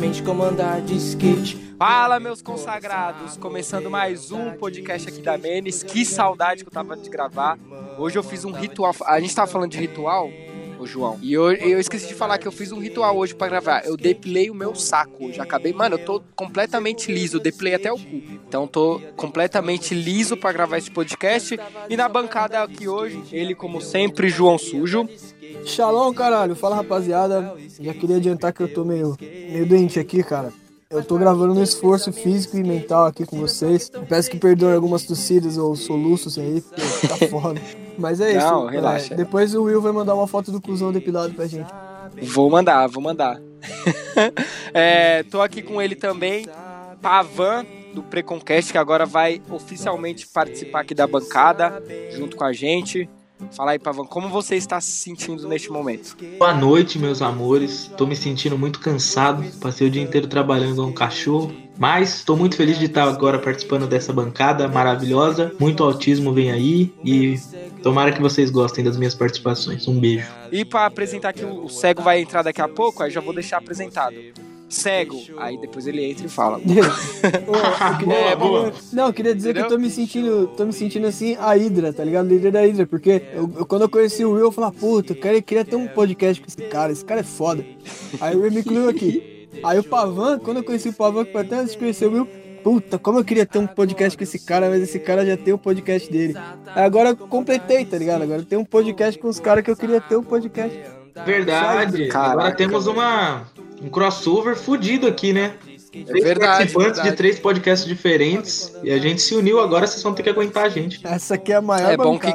mente como andar de skate. Fala, meus consagrados! Começando mais um podcast aqui da Menes. Que saudade que eu tava de gravar. Hoje eu fiz um ritual. A gente tava falando de ritual, ô João. E eu, eu esqueci de falar que eu fiz um ritual hoje para gravar. Eu depilei o meu saco hoje. Acabei, mano, eu tô completamente liso. Depilei até o cu. Então tô completamente liso para gravar esse podcast. E na bancada aqui hoje, ele, como sempre, João Sujo. Shalom, caralho. Fala, rapaziada. Já queria adiantar que eu tô meio, meio doente aqui, cara. Eu tô gravando um esforço físico e mental aqui com vocês. Peço que perdoem algumas tossidas ou soluços aí, porque tá foda. Mas é isso. Não, relaxa. É, depois o Will vai mandar uma foto do cuzão depilado pra gente. Vou mandar, vou mandar. é, tô aqui com ele também, Pavan, do Preconcast, que agora vai oficialmente participar aqui da bancada, junto com a gente. Fala aí, Pavan, como você está se sentindo neste momento? Boa noite, meus amores. Tô me sentindo muito cansado. Passei o dia inteiro trabalhando com um cachorro. Mas estou muito feliz de estar agora participando dessa bancada maravilhosa. Muito autismo vem aí e tomara que vocês gostem das minhas participações. Um beijo. E para apresentar aqui, o cego vai entrar daqui a pouco, aí já vou deixar apresentado. Cego, aí depois ele entra e fala. Eu queria- É, boa. Não, eu queria dizer Entendeu? que eu tô me sentindo, tô me sentindo assim, a Hydra, tá ligado? Líder da Hydra, porque eu, eu- quando eu conheci o Will, eu falei, puta, eu queria, queria ter um podcast com esse cara, esse cara é foda. Aí o Will me incluiu aqui. Aí o Pavan, quando eu conheci o Pavan, que foi até antes o Will, puta, como eu queria ter um podcast com esse cara, mas esse cara já tem o podcast dele. Aí agora eu completei, tá ligado? Agora tem um podcast com os caras que eu queria ter um podcast. Verdade. Caraca. Agora temos uma, um crossover fudido aqui, né? É Três verdade, participantes verdade. de três podcasts diferentes. E a gente se uniu agora, vocês vão ter que aguentar a gente. Essa aqui é a maior É bom que-.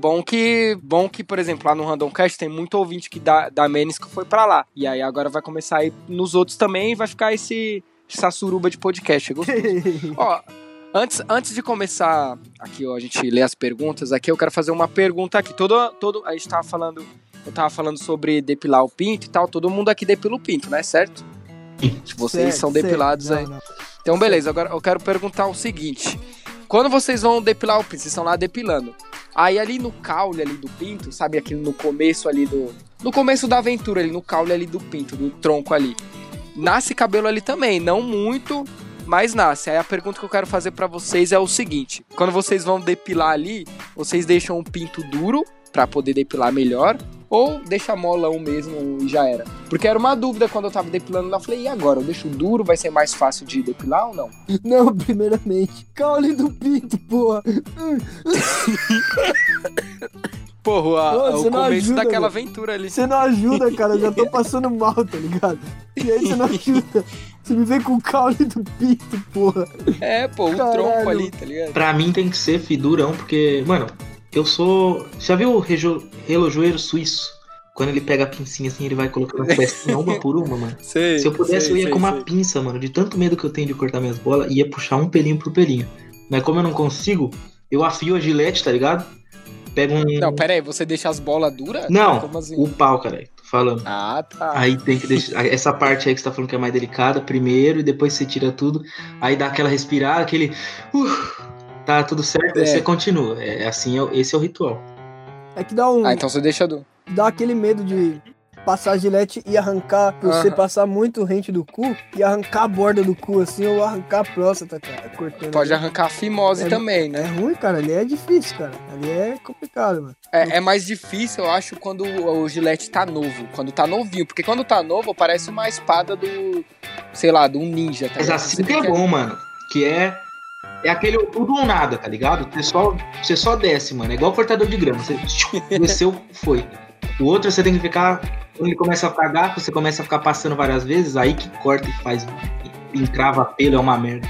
Bom que, bom que, por exemplo, lá no Randomcast tem muito ouvinte que da, da Menes que foi pra lá. E aí agora vai começar a ir nos outros também e vai ficar esse essa suruba de podcast. É gostoso. Ó, antes, antes de começar aqui, ó, a gente ler as perguntas aqui, eu quero fazer uma pergunta aqui. Todo, todo, a gente tava falando, eu tava falando sobre depilar o pinto e tal. Todo mundo aqui depila o pinto, né? Certo? Vocês Certo, são certo. depilados Não, aí. não. Então, beleza, agora eu quero perguntar o seguinte: quando vocês vão depilar o pinto, vocês estão lá depilando. Aí ali no caule ali do pinto, sabe aquilo no começo ali do. No começo da aventura, ali no caule ali do pinto, do tronco ali. Nasce cabelo ali também, não muito, mas nasce. Aí a pergunta que eu quero fazer pra vocês é o seguinte: quando vocês vão depilar ali, vocês deixam o pinto duro pra poder depilar melhor? Ou deixa molão mesmo e já era? Porque era uma dúvida quando eu tava depilando lá. Eu falei, e agora? Eu deixo duro? Vai ser mais fácil de depilar ou não? Não, primeiramente. Caule do pinto, porra. Porra, a- Ô, o você não começo ajuda, daquela aventura ali. Você não ajuda, cara. Eu já tô passando mal, tá ligado? E aí você não ajuda. Você me vem com o caule do pinto, porra. É, pô, o Caralho. tronco ali, tá ligado? Pra mim tem que ser fidurão, porque, mano, eu sou. Já viu o rejo- relojoeiro suíço? Quando ele pega a pincinha assim, ele vai colocando as pecinhas uma por uma, mano. Sei, Se eu pudesse, sei, eu ia sei, com uma sei. pinça, mano. De tanto medo que eu tenho de cortar minhas bolas, ia puxar um pelinho por pelinho. Mas como eu não consigo, eu afio a gilete, tá ligado? Pego um. Não, pera aí, você deixa as bolas duras? Não, Como assim? o pau, cara. Tô falando. Ah, tá. Aí tem que deixar. Essa parte aí que você tá falando que é mais delicada, primeiro, e depois você tira tudo. Aí dá aquela respirada, aquele. Uh, tá tudo certo, aí É. você continua. É assim, é esse é o ritual. É que dá um. Ah, então você deixa do. Dá aquele medo de passar a gilete e arrancar. Você Aham. passar muito rente do cu e arrancar a borda do cu assim ou arrancar a próstata, cara. Cortando. Pode arrancar a fimose É- também, É né? ruim, cara. Ali é difícil, cara. Ali é complicado, mano. É, é mais difícil, eu acho, quando o, gilete tá novo. Quando tá novinho. Porque quando tá novo, parece uma espada do. Sei lá, do ninja, tá Mas assim Você que é bom, mano. Que é. É aquele tudo ou nada, tá ligado? Você só, você só desce, mano. É igual cortador de grama. Você desceu, foi. O outro você tem que ficar. Quando ele começa a ficar gato, você começa a ficar passando várias vezes, aí que corta e faz. Encrava pelo, é uma merda.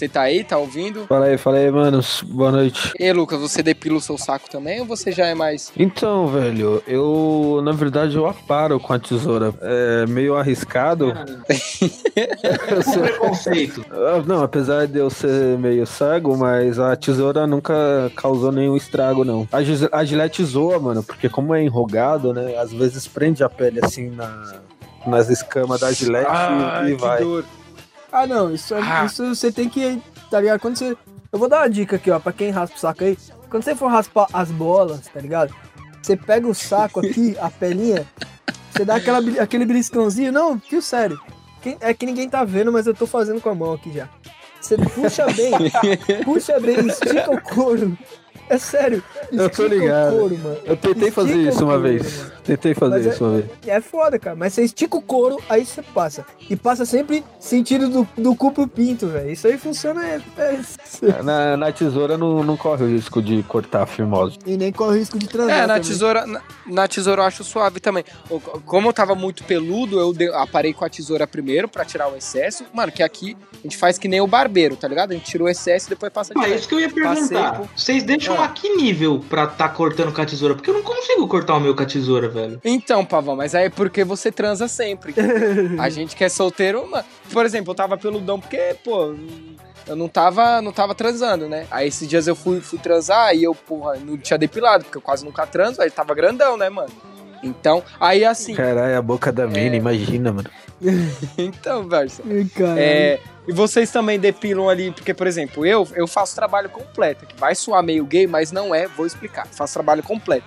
Você tá aí, tá ouvindo? Fala aí, fala aí, manos. Boa noite. E aí, Lucas, você depila o seu saco também ou você já é mais. Então, velho, eu, na verdade, eu aparo com a tesoura. É meio arriscado. Eu Preconceito. Ah, Não, apesar de eu ser meio cego, mas a tesoura nunca causou nenhum estrago, não. A, gis- a gilete zoa, mano, porque como é enrugado, né, às vezes prende a pele assim na, nas escamas da gilete e, e vai. dor. Ah, não, isso, é- Ah. isso você tem que, tá ligado? Quando você. Eu vou dar uma dica aqui, ó, pra quem raspa o saco aí. Quando você for raspar as bolas, tá ligado? Você pega o saco aqui, a pelinha, você dá aquela, aquele beliscãozinho. Não, fio sério. Quem- é que ninguém tá vendo, mas eu tô fazendo com a mão aqui já. Você puxa bem, puxa bem, estica o couro. É sério. Eu tô ligado. O couro, mano. Eu tentei Estica fazer isso uma couro, vez. mano. Tentei fazer Mas é- isso uma vez. É foda, cara. Mas você estica o couro, aí você passa. E passa sempre sentido do, do cu pro pinto, velho. Isso aí funciona. É, é- Na, na tesoura não, não corre o risco de cortar a firmose. E nem corre o risco de transar. É, na também. tesoura, na, na tesoura eu acho suave também. Como eu tava muito peludo, eu de- aparei com a tesoura primeiro pra tirar o excesso. Mano, que aqui a gente faz que nem o barbeiro, tá ligado? A gente tira o excesso e depois passa Ah, direto. isso que eu ia Passei perguntar. por- Vocês deixam Ah. a que nível pra tá cortando com a tesoura? Porque eu não consigo cortar o meu com a tesoura, velho. Então, Pavão, mas aí é porque você transa sempre. A gente que é solteiro, mano. Por exemplo, eu tava peludão porque, pô, eu não tava, não tava transando, né? Aí esses dias eu fui, fui transar e eu, porra, não tinha depilado, porque eu quase nunca transo, aí tava grandão, né, mano? Então, aí assim, Caralho, a boca da mina, imagina, mano. então, caralho. É, e vocês também depilam ali, porque, por exemplo, eu, eu faço trabalho completo, que vai soar meio gay, mas não é, vou explicar. Faço trabalho completo.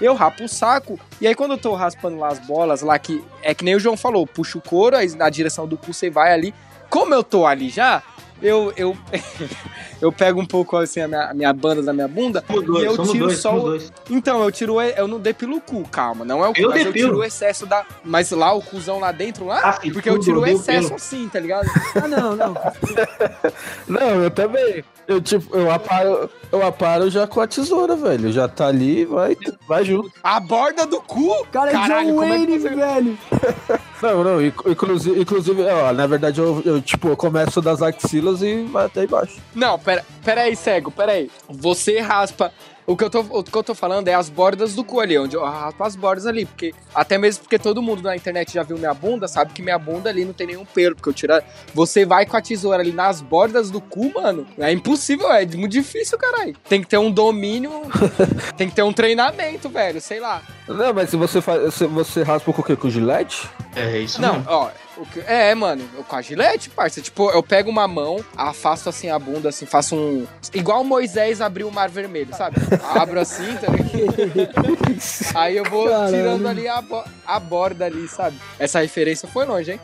Eu rapo o saco, e aí quando eu tô raspando lá as bolas, lá que é que nem o João falou, puxa o couro, aí na direção do cu você vai ali. Como eu tô ali já, eu eu, eu pego um pouco assim a minha, a minha banda da minha bunda Somos e dois, eu tiro dois, só o, dois. então, eu tiro, o- eu não depilo o cu, calma, não é o cu, Eu mas eu depilo. tiro o excesso da. Mas lá, o cuzão lá dentro, lá, Ah, porque eu tiro o excesso pelo. assim, tá ligado? Ah, não, não. Não, eu também. Eu, tipo, eu aparo, eu aparo já com a tesoura, velho. Já tá ali, vai, vai junto. A borda do cu? Cara, é Caralho, John como é Wayne, velho. Não, não, inc- inclusive, inclusive ó, na verdade, eu, eu, tipo, eu começo das axilas e vai até embaixo. Não, pera, pera aí, cego, pera aí. Você raspa. O que, eu tô, o que eu tô falando é as bordas do cu ali, onde eu raspo as bordas ali. Porque, até mesmo porque todo mundo na internet já viu minha bunda, sabe que minha bunda ali não tem nenhum pelo. Porque eu tiro. Você vai com a tesoura ali nas bordas do cu, mano. É impossível, é muito difícil, caralho. Tem que ter um domínio. tem que ter um treinamento, velho. Sei lá. Não, mas se você faz, se você raspa com o quê? Com gilete? É isso Não, mesmo. ó. O que- é, mano, eu, com a gilete, parça. Tipo, eu pego uma mão, afasto assim a bunda, assim, faço um. Igual Moisés abriu o mar vermelho, sabe? Abro assim, tá? Aí eu vou Caralho. tirando ali a, bo- a borda ali, sabe? Essa referência foi longe, hein?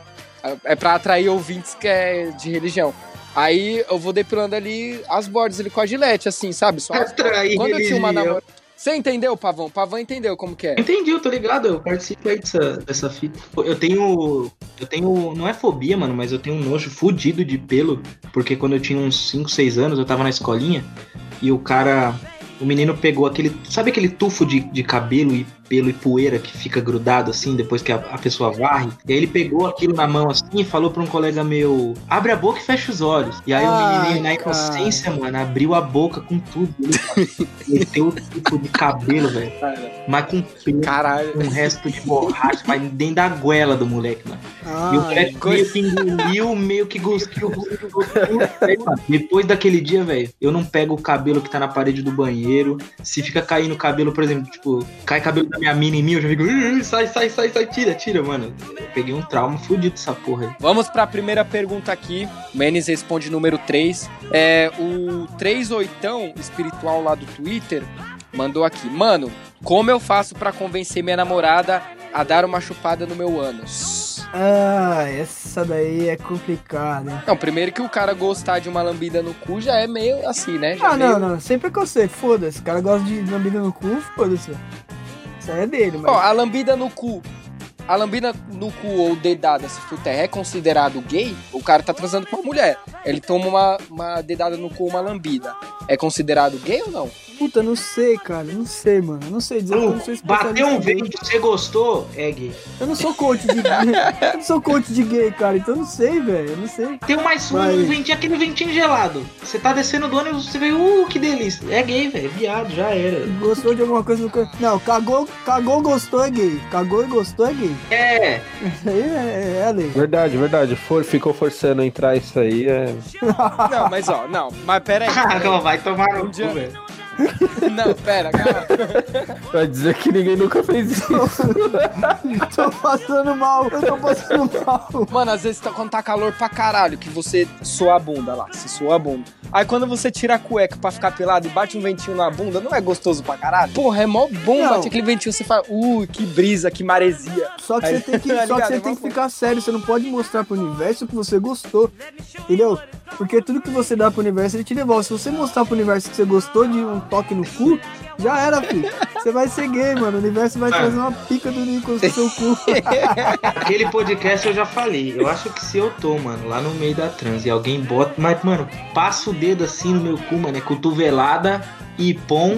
É pra atrair ouvintes que é de religião. Aí eu vou depilando ali as bordas ali com a gilete, assim, sabe? Só as- Quando eu tinha uma namorada. Você entendeu, Pavão? Pavão entendeu como que é. Entendi, eu tô ligado, eu participo aí dessa, dessa fita. Eu tenho. Eu tenho. Não é fobia, mano, mas eu tenho um nojo fudido de pelo. Porque quando eu tinha uns 5, 6 anos, eu tava na escolinha e o cara. O menino pegou aquele. Sabe aquele tufo de, de cabelo e pelo e poeira que fica grudado assim depois que a, a pessoa varre? E aí ele pegou aquilo na mão assim e falou pra um colega meu: abre a boca e fecha os olhos. E aí o Ai, menininho, na cara. inocência, mano, abriu a boca com tudo. Ele meteu o tufo de cabelo, velho. Mas com pelo Caralho. um resto de borracha, mas dentro da goela do moleque, mano. e o Ah, moleque meio que engoliu, meio que cuspiu. Depois daquele dia, velho, eu não pego o cabelo que tá na parede do banheiro. Se fica caindo cabelo, por exemplo, tipo, cai cabelo da minha mina em mim, eu já fico, "Ih, sai, sai, sai, sai, tira, tira, mano. Eu peguei um trauma fudido dessa porra aí. Vamos para a primeira pergunta aqui. Menes responde número 3. É, o 38 espiritual lá do Twitter mandou aqui. Mano, como eu faço pra convencer minha namorada a dar uma chupada no meu ânus? ah, essa daí é complicada. Não, primeiro que o cara gostar de uma lambida no cu já é meio assim, né? Já Ah, meio- não, não. Sem preconceito. Foda-se. O cara gosta de lambida no cu, foda-se. Isso é dele, mas. Ó, a lambida no cu. A lambida no cu ou dedada, se terra, é considerado gay? O cara tá transando com uma mulher. Ele toma uma, uma dedada no cu, uma lambida. É considerado gay ou não? Puta, não sei, cara. Não sei, mano. Não sei dizer. Não Bateu um vento, você gostou, é gay. Eu não sou coach de gay. Eu não sou coach de gay, cara. Então eu não sei, velho. Eu não sei. Tem um mais um Vai. ventinho, aquele ventinho gelado. Você tá descendo do ônibus, você vê, uh, que delícia. É gay, velho, viado, já era. Gostou de alguma coisa no corpo? Não, cagou, cagou, gostou é gay. Cagou e gostou é gay. É, Isso aí é, é a lei. Verdade, verdade. For, ficou forçando a entrar isso aí. É... Não, mas ó, não, mas pera aí. não, vai tomar no Um dia- cu, velho. Não, pera, calma. Vai dizer que ninguém nunca fez isso. tô passando mal, eu tô passando mal. Mano, às vezes tá- quando tá calor pra caralho, que você soa a bunda lá, você soa a bunda. Aí quando você tira a cueca pra ficar pelado e bate um ventinho na bunda, não é gostoso pra caralho? Porra, é mó bom Não. bate aquele ventinho, você fala, uh, que brisa, que maresia. Só que Aí- você tem que, tá só que, você É tem que ficar sério, você não pode mostrar pro universo que você gostou. Entendeu? Porque tudo que você dá pro universo, ele te devolve. Se você mostrar pro universo que você gostou de um toque no cu, já era, filho. Você vai ser gay, mano. O universo vai trazer uma pica do Nicolas no seu cu. Aquele podcast eu já falei. Eu acho que se eu tô, mano, lá no meio da trans e alguém bota. Mas, mano, passa o dedo assim no meu cu, mano. É cotovelada e pom.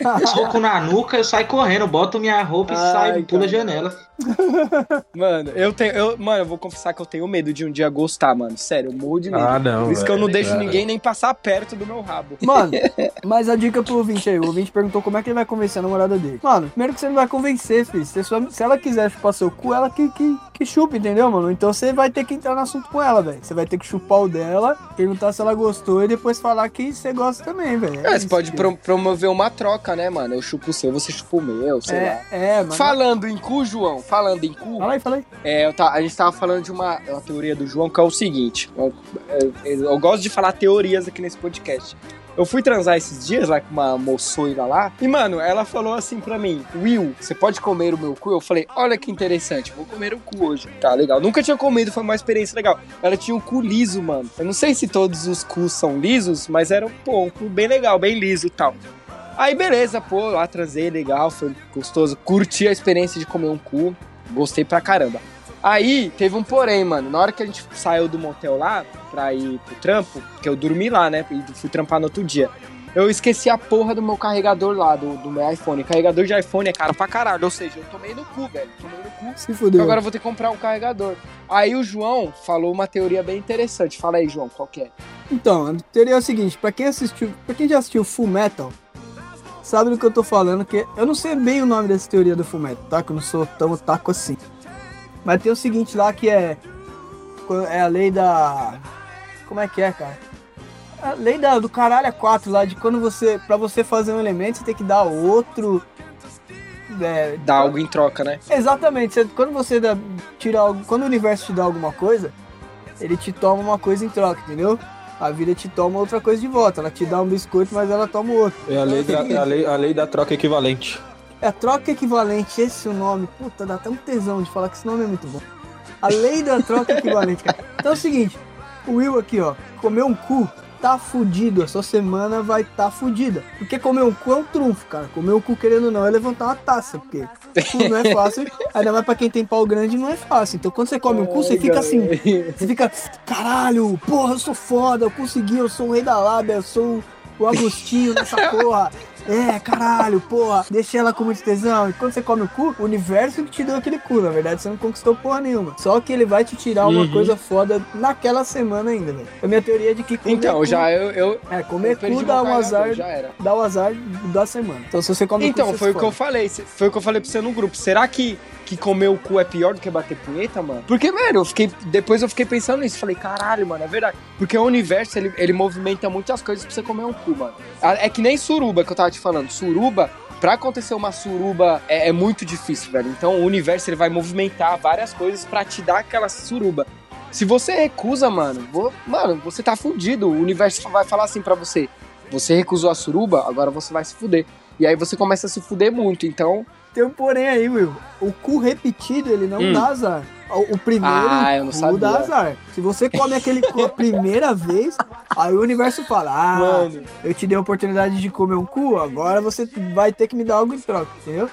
Soco na nuca, eu saio correndo, boto minha roupa e Ai, saio, pulo a janela. Mano, eu tenho. Eu, mano, eu vou confessar que eu tenho medo de um dia gostar, mano. Sério, eu morro de medo. Ah, não. Por isso que eu não deixo Cara. ninguém nem passar perto do meu rabo. Mano, mas a dica pro ouvinte aí. O ouvinte perguntou como é que ele vai convencer a namorada dele. Mano, primeiro que você não vai convencer, filho. Você só- se ela quiser chupar seu cu, ela que, que, que chupa, entendeu, mano? Então você vai ter que entrar no assunto com ela, velho. Você vai ter que chupar o dela, perguntar se ela gostou e depois falar que você gosta também, velho. É, você isso, pode pro- promover uma troca, né, mano? Eu chupo o seu, você chupa o meu, sei lá. É, é, mano. Falando em cu, João, falando em cu, Fala aí, fala aí. é, tá- a gente tava falando de uma, uma teoria do João que é o seguinte: eu, eu- eu gosto de falar teorias aqui nesse podcast. Eu fui transar esses dias lá com uma moçoira lá, e mano, ela falou assim pra mim: Will, você pode comer o meu cu? Eu falei: Olha que interessante, vou comer o cu hoje. Tá legal. Nunca tinha comido, foi uma experiência legal. Ela tinha um cu liso, mano. Eu não sei se todos os cus são lisos, mas era pô, um cu bem legal, bem liso e tal. Aí beleza, pô, lá transei, legal, foi gostoso. Curti a experiência de comer um cu, gostei pra caramba. Aí teve um porém, mano. Na hora que a gente saiu do motel lá pra ir pro trampo, que eu dormi lá, né? E fui trampar no outro dia. Eu esqueci a porra do meu carregador lá, do, do meu iPhone. Carregador de iPhone é caro pra caralho. Ou seja, eu tomei no cu, velho. Tomei no cu. Se fudeu. Agora eu vou ter que comprar um carregador. Aí o João falou uma teoria bem interessante. Fala aí, João, qual que é? Então, a teoria é o seguinte, pra quem assistiu, pra quem já assistiu Full Metal, sabe do que eu tô falando, que eu não sei bem o nome dessa teoria do Full Metal, tá? Que eu não sou tão otaku assim. Mas tem o seguinte lá que é é a lei da como é que é, cara? A lei da, do caralho a 4 lá de quando você pra você fazer um elemento, você tem que dar outro é, Dá algo em troca, né? Exatamente. Você- quando você dá, tira algo, quando o universo te dá alguma coisa, ele te toma uma coisa em troca, entendeu? A vida te toma outra coisa de volta. Ela te dá um biscoito, mas ela toma outro. É a lei, da, é a, lei, a lei da troca equivalente. É troca equivalente, esse é o nome. Puta, dá até um tesão de falar que esse nome é muito bom. A lei da troca equivalente, cara. Então é o seguinte, o Will aqui, ó, comeu um cu, tá fudido. A sua semana vai tá fudida. Porque comer um cu é um trunfo, cara. Comer um cu querendo ou não é levantar uma taça, porque cu não é fácil. Ainda mais pra quem tem pau grande, não é fácil. Então quando você come um cu, você fica assim. Você fica, caralho, porra, eu sou foda, eu consegui, eu sou o rei da lábia, eu sou o Agostinho nessa porra. É, caralho, porra, deixei ela com muito tesão. E quando você come o cu, o universo que te deu aquele cu. Na verdade, você não conquistou porra nenhuma. Só que ele vai te tirar uma Uhum. coisa foda naquela semana ainda, velho. A minha teoria é de que comer Então, cu, já eu, eu, É, eu comer perdi cu dá um azar, dá o azar da semana. Então, se você come Então, cu, você foi o que eu falei. Foi o que eu falei pra você no grupo. Será que, que comer o cu é pior do que bater punheta, mano? Porque, velho, eu fiquei. Depois eu fiquei pensando nisso. Falei, caralho, mano, é verdade. Porque o universo, ele, ele movimenta muitas coisas pra você comer um cu, mano. É que nem suruba que eu tava te falando. Suruba. Pra acontecer uma suruba é, é muito difícil, velho. Então o universo ele vai movimentar várias coisas pra te dar aquela suruba. Se você recusa, mano, vou- mano, você tá fudido. O universo vai falar assim pra você: você recusou a suruba, agora você vai se fuder. E aí você começa a se fuder muito. Então, Tem um porém aí, Will. O cu repetido, ele não Hum. dá azar. O o primeiro Ah, eu cu dá azar. Se você come aquele cu a primeira vez, aí o universo fala: Ah, mano, eu te dei a oportunidade de comer um cu, agora você vai ter que me dar algo em troca, entendeu?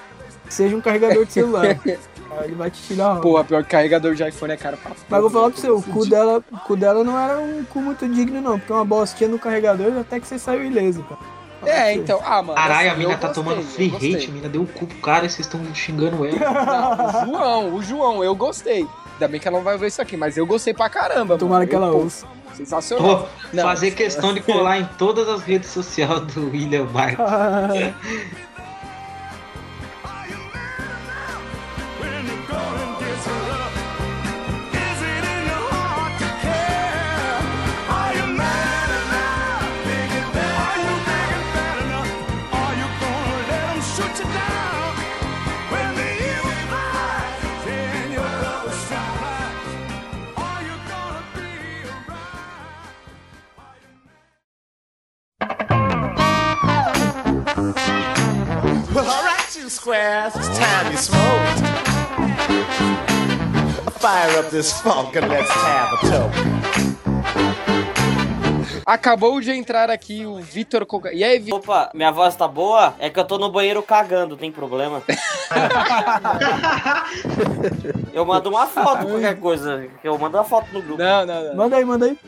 Seja um carregador de celular. aí ele vai te tirar porra, pior que carregador de iPhone é caro pra Mas vou falar pra você, o cu dela, o cu dela não era um cu muito digno, não, porque uma bostinha no carregador até que você saiu ileso, cara. É, então. Ah, mano. Caralho, a assim, mina eu tá gostei, tomando free hate, a mina deu o cu pro cara e vocês estão xingando ela. Não, o João, o João, eu gostei. Ainda bem que ela não vai ver isso aqui, mas eu gostei pra caramba. Tomara mano. que ela Eu, ouça. Sensacional. Vou Não. fazer questão de colar em todas as redes sociais do William Marques. you squares, it's time you smoked. Fire up this funk and let's have a toke. Acabou de entrar aqui o Vitor Coca. E aí, Vitor? Opa, minha voz tá boa? É que eu tô no banheiro cagando, tem problema? eu mando uma foto, qualquer coisa. Eu mando uma foto no grupo. Não, não, não. Manda aí, manda aí.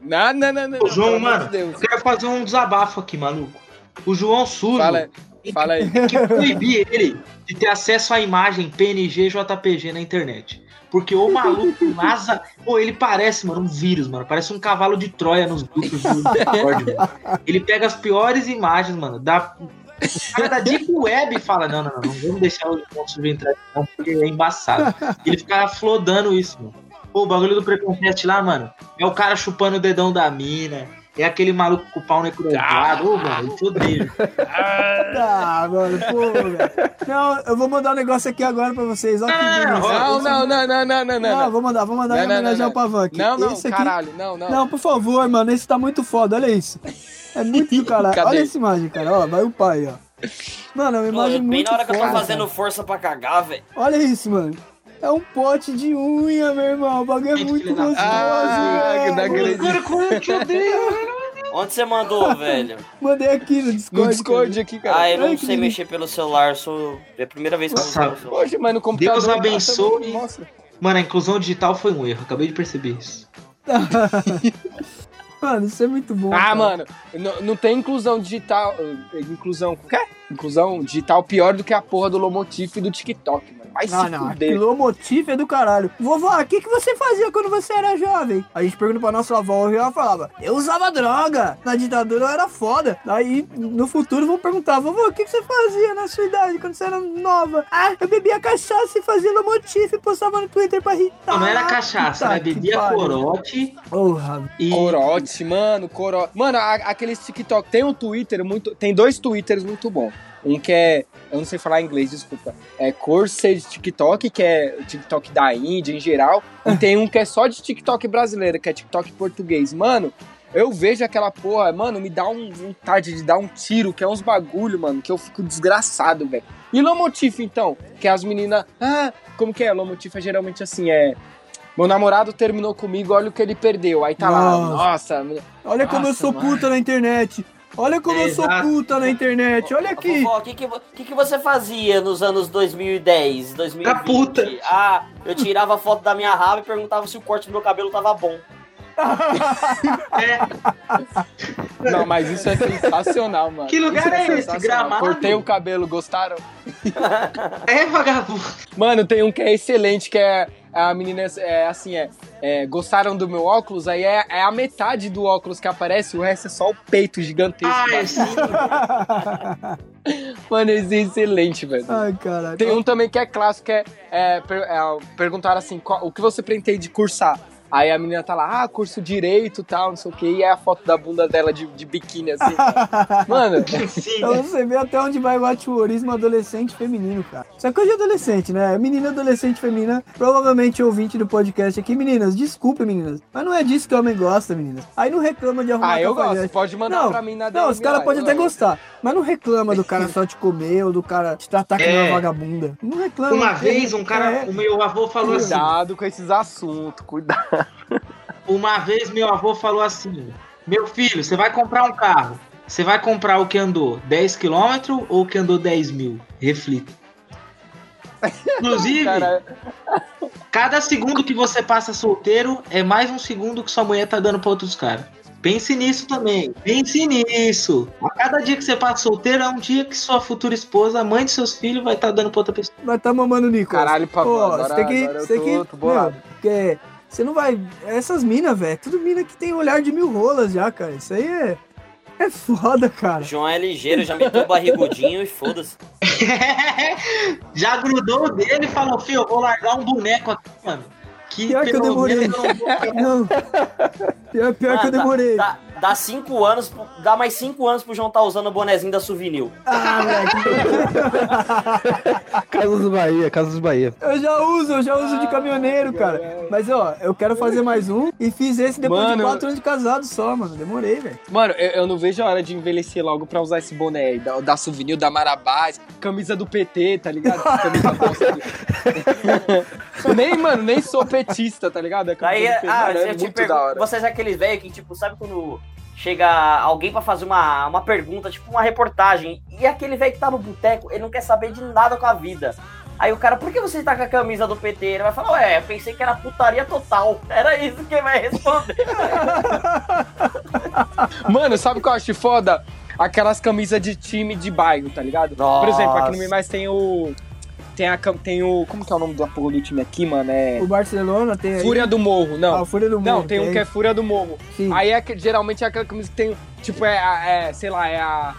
Não, não, não, não. Ô, João, mano, de Deus. eu quero fazer um desabafo aqui, maluco. O João Surdo Fala, fala aí. que proibir ele de ter acesso à imagem PNG JPG na internet. Porque o maluco NASA. Pô, ele parece, mano, um vírus, mano. Parece um cavalo de Troia nos grupos do Discord. Ele pega as piores imagens, mano. Dá. O cara da Deep Web fala: não, não, não, não vamos deixar o Surdo entrar não, porque é embaçado. Ele fica flodando isso, mano. Pô, o bagulho do preconceito lá, mano, é o cara chupando o dedão da mina. É aquele maluco com o pau necrosado. Ô, mano, eu odeio. Ah, mano, pô, velho. Não, eu vou mandar um negócio aqui agora pra vocês. Ó, que beleza. Não, não, não, não, não, não, Não, não. vou mandar, vou mandar Não, em homenagem ao Pavan aqui. Não, não, Esse aqui... caralho, não, não. Não, por favor, mano, esse tá muito foda, olha isso. É muito do caralho. Cadê? Olha essa imagem, cara, ó, vai o pai, ó. Mano, é uma Pô, imagem bem muito na hora que eu tô foda, fazendo cara. força pra cagar, velho. Olha isso, mano. É um pote de unha, meu irmão. O bagulho é muito gostoso, Ah, que velho. da grande- Cara, como eu te odeio. Onde você mandou, velho? Mandei aqui no Discord. No Discord aqui, cara. Ah, eu não Ai, sei mexer pelo celular, sou. É a primeira vez que eu uso Nossa, o celular. Poxa, mas no computador... Deus abençoe. Mostra. Mano, a inclusão digital foi um erro. Acabei de perceber isso. Mano, isso é muito bom. Ah, cara. mano, não, não tem inclusão digital. eh, Inclusão. O quê? Inclusão digital pior do que a porra do Lomotif e do TikTok, mano. Vai Não, se não, fuder. motivo é do caralho. Vovó, o que, que você fazia quando você era jovem? A gente pergunta pra nossa avó e ela falava, eu usava droga. Na ditadura eu era foda. Aí, no futuro, vão perguntar, vovó, o que, que você fazia na sua idade quando você era nova? Ah, eu bebia cachaça e fazia lomotif e postava no Twitter pra irritar. Não, não era cachaça, né? Bebia corote Porra, e. Corote, mano, corote. Mano, a- aqueles TikTok. Tem um Twitter muito. Tem dois Twitters muito bons. Um que é. Eu não sei falar inglês, desculpa. É Corsair TikTok, que é o TikTok da Índia em geral. E tem um que é só de TikTok brasileiro, que é TikTok português. Mano, eu vejo aquela porra, mano, me dá um vontade de dar um tiro, que é uns bagulho, mano, que eu fico desgraçado, velho. E Lomotif, então? Que as meninas. Ah, como que é? Lomotif é geralmente assim, é. Meu namorado terminou comigo, olha o que ele perdeu. Aí tá lá, Nossa. nossa, olha como eu Nossa, sou mano. puta na internet. Olha como eu sou Exato. puta na internet. Olha aqui. O que que, que que você fazia nos anos 2010, 2020? Da puta. Ah, eu tirava foto da minha raba e perguntava se o corte do meu cabelo tava bom. Não, mas isso é sensacional, mano. Que lugar Isso é esse? sensacional. Gramado? Cortei o cabelo, gostaram? É, vagabundo. Mano, tem um que é excelente, que é a menina, é assim, é, é, gostaram do meu óculos, aí é, é a metade do óculos que aparece, o resto é só o peito gigantesco. É mano. esse é excelente, velho. Ai, caralho. Tem um também que é clássico, que é, é, é, perguntaram assim, qual- o que você pretende cursar? Aí a menina tá lá, ah, curso direito e tal, não sei o que, e é a foto da bunda dela de, de biquíni, assim. Mano, sim. Então você vê até onde vai o ativorismo adolescente feminino, cara. Só que hoje é adolescente, né? Menina, adolescente, feminina. Provavelmente ouvinte do podcast aqui. Meninas, desculpa, meninas. Mas não é disso que homem gosta, meninas. Aí não reclama de arrumar ah, eu gosto, pode mandar Não, pra mim na Não, os caras podem até gostar. Mas não reclama do cara só te comer ou do cara te tratar como É. uma vagabunda. Não reclama. Uma vez um cara, É. o meu avô falou assim. Cuidado com esses assuntos, cuidado. Uma vez meu avô falou assim: Meu filho, você vai comprar um carro. Você vai comprar o que andou 10 km ou o que andou 10 mil? Reflita. Inclusive, cada segundo que você passa solteiro é mais um segundo que sua mulher tá dando pra outros caras. Pense nisso também. Pense nisso. A cada dia que você passa solteiro é um dia que sua futura esposa, a mãe de seus filhos, vai estar dando pra outra pessoa. Vai tá mamando o Nicolas. Caralho, Pavão, Pô, agora- você tem que. Você tem tô- que. tô meu, porque você não vai. Essas minas, velho, tudo mina que tem olhar de mil rolas já, cara. Isso aí é. É foda, cara. João é ligeiro, já meteu o barrigudinho e foda-se. Já grudou o dele e falou, filho, eu vou largar um boneco aqui, mano. Que Pior que eu pelo demorei. eu não vou Não. Pior, pior que eu Mano, dá- demorei. Dá, dá cinco anos, dá mais cinco anos pro João tá usando o bonezinho da Souvenir. Ah, moleque. Casas Bahia, Casas Bahia. Eu já uso, eu já uso de caminhoneiro, cara. Mas ó, eu quero fazer mais um e fiz esse depois Mano. de quatro anos de casado só, mano. Demorei, velho. Mano, eu, eu não vejo a hora de envelhecer logo pra usar esse boné aí, da, da Souvenir, da Marabás, camisa do PT, tá ligado? Camisa do... nem, mano, nem sou petista, tá ligado? É camisa Aí, do PT, ah, mano, é eu te pergunto, hora. vocês é aqueles velhos que, tipo, sabe quando chega alguém pra fazer uma, uma pergunta, tipo uma reportagem, e aquele velho que tá no boteco, ele não quer saber de nada com a vida. Aí o cara, por que você tá com a camisa do PT? Ele vai falar, ué, eu pensei que era putaria total. Era isso que vai responder. Mano, sabe o que eu acho foda? Aquelas camisas de time de bairro, tá ligado? Por exemplo, aqui no Mimais tem o. Tem a tem o. Como que é o nome da porra do time aqui, mano? É. O Barcelona tem aí. Fúria do Morro, não. Ah, Fúria do Morro. Não, tem um que é Fúria do Morro. Sim. Aí é que, geralmente é aquela camisa que tem, tipo, é, a- é, sei lá, é a,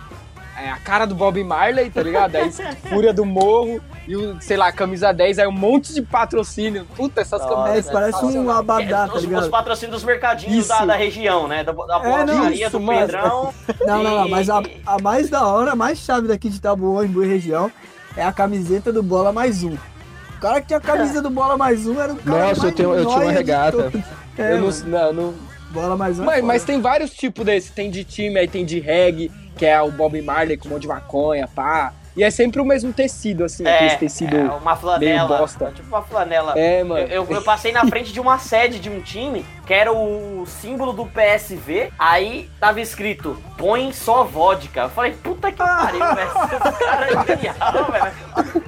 é a cara do Bob Marley, tá ligado? Aí Fúria do Morro e o, sei lá, camisa 10, aí um monte de patrocínio. Puta, essas Nossa, camisas. É, parece um abadá, tá os, os ligado? patrocínios dos mercadinhos da, da região, né? Da, da É, não, borracharia, isso, do mano. Pedrão. Não, não, não, E- mas a, e- a mais da hora, a mais chave daqui de Taboão, em Boa Região, é a camiseta do Bola Mais Um. O cara que tinha a camisa do Bola Mais Um era o cara Nossa, eu tenho- eu tinha uma regata. É, Eu não, não, não- Bola Mais Um é Mas, mas tem vários tipos desse. Tem de time, aí tem de reggae, que é o Bob Marley com um monte de maconha, pá. E é sempre o mesmo tecido, assim, aquele É, tecido. é, uma flanela. meio bosta. Tipo uma flanela. É, mano. Eu, eu- eu passei na frente de uma sede de um time que era o símbolo do PSV. Aí tava escrito: põe só vodka. Eu falei: puta que pariu, velho. Esse cara é genial, velho.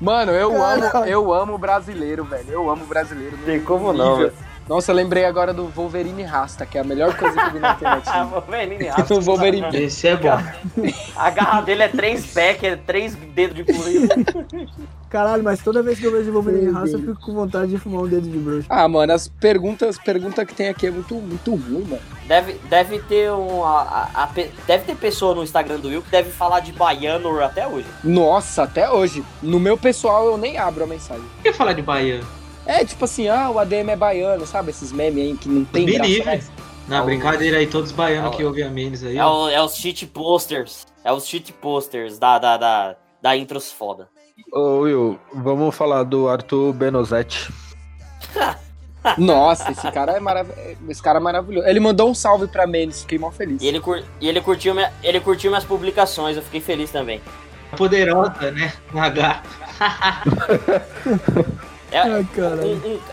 Mano, eu amo, eu amo brasileiro, velho. Eu amo brasileiro. Tem como nível. não, velho. Nossa, eu lembrei agora do Wolverine Rasta, que é a melhor coisa que eu vi na internet. Ah, Wolverine, o Wolverine. Esse é bom. A garra dele é três pés, é três dedos de pulinho. Caralho, mas toda vez que eu vejo Wolverine raça, eu fico com vontade de fumar um dedo de bruxo. Ah, mano, as perguntas, pergunta que tem aqui é muito, muito ruim, mano. Deve, deve ter um. a- a- a deve ter pessoa no Instagram do Will que deve falar de baiano até hoje. Nossa, até hoje. No meu pessoal eu nem abro a mensagem. Por que falar de Bahia? É tipo assim, ah, o ADM é baiano, sabe? Esses memes aí que não tem Me graça. livre. mais. Na brincadeira aí, todos baianos É que ouvem a Menes aí. É, o- é os cheat posters. É os cheat posters da, da, da, da intros foda. Ô Will, vamos falar do Arthur Benozetti. Nossa, esse cara é maravilhoso. Esse cara é maravilhoso. Ele mandou um salve pra Menes, fiquei mó feliz. E ele, cur- e ele, curtiu minha- ele curtiu minhas publicações, eu fiquei feliz também. Poderosa, né? Com H. É Ai, caralho.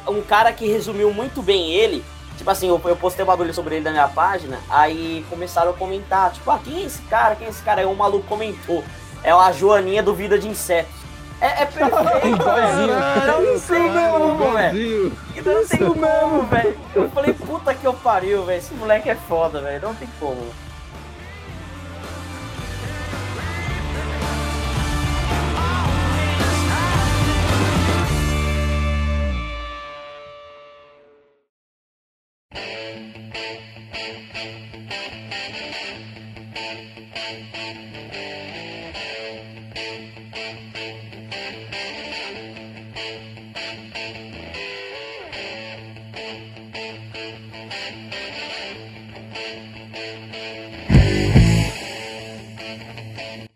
um, um- um cara que resumiu muito bem ele. Tipo assim, eu, eu postei um bagulho sobre ele na minha página, aí começaram a comentar, tipo, ah, quem é esse cara? Quem é esse cara? Aí um maluco comentou. É a Joaninha do Vida de Insetos. É, é perfeito, Igualzinho. Não tem como, velho. Não tem como, velho. Eu falei, puta que eu pariu, velho. Esse moleque é foda, velho. Não tem como.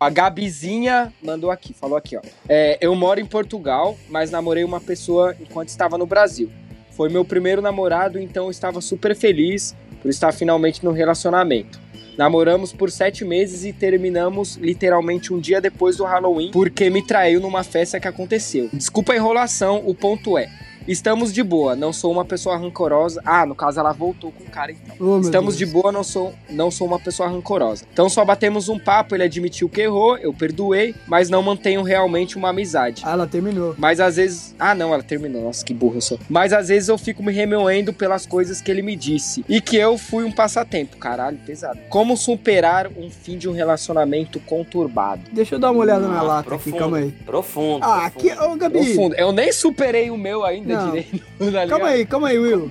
A Gabizinha mandou aqui, falou aqui, ó. É, eu moro em Portugal, mas namorei uma pessoa enquanto estava no Brasil. Foi meu primeiro namorado, então eu estava super feliz por estar finalmente no relacionamento. Namoramos por sete meses e terminamos literalmente um dia depois do Halloween, porque me traiu numa festa que aconteceu. Desculpa a enrolação, o ponto é. Estamos de boa, não sou uma pessoa rancorosa. Ah, no caso ela voltou com o cara então. Meu Estamos Deus. de boa, não sou, não sou uma pessoa rancorosa. Então só batemos um papo, ele admitiu que errou, eu perdoei, mas não mantenho realmente uma amizade. Ah, ela terminou. Mas às vezes. Ah, não, ela terminou. Nossa, que burro eu sou. Mas às vezes eu fico me remoendo pelas coisas que ele me disse. E que eu fui um passatempo. Caralho, pesado. Como superar um fim de um relacionamento conturbado? Deixa eu dar uma olhada na Ah, lata profundo. aqui, calma aí. Profundo. Ah, profundo. aqui, ô Gabi. Profundo. Eu nem superei o meu ainda Não. direito. tá? Calma aí, calma aí, Will.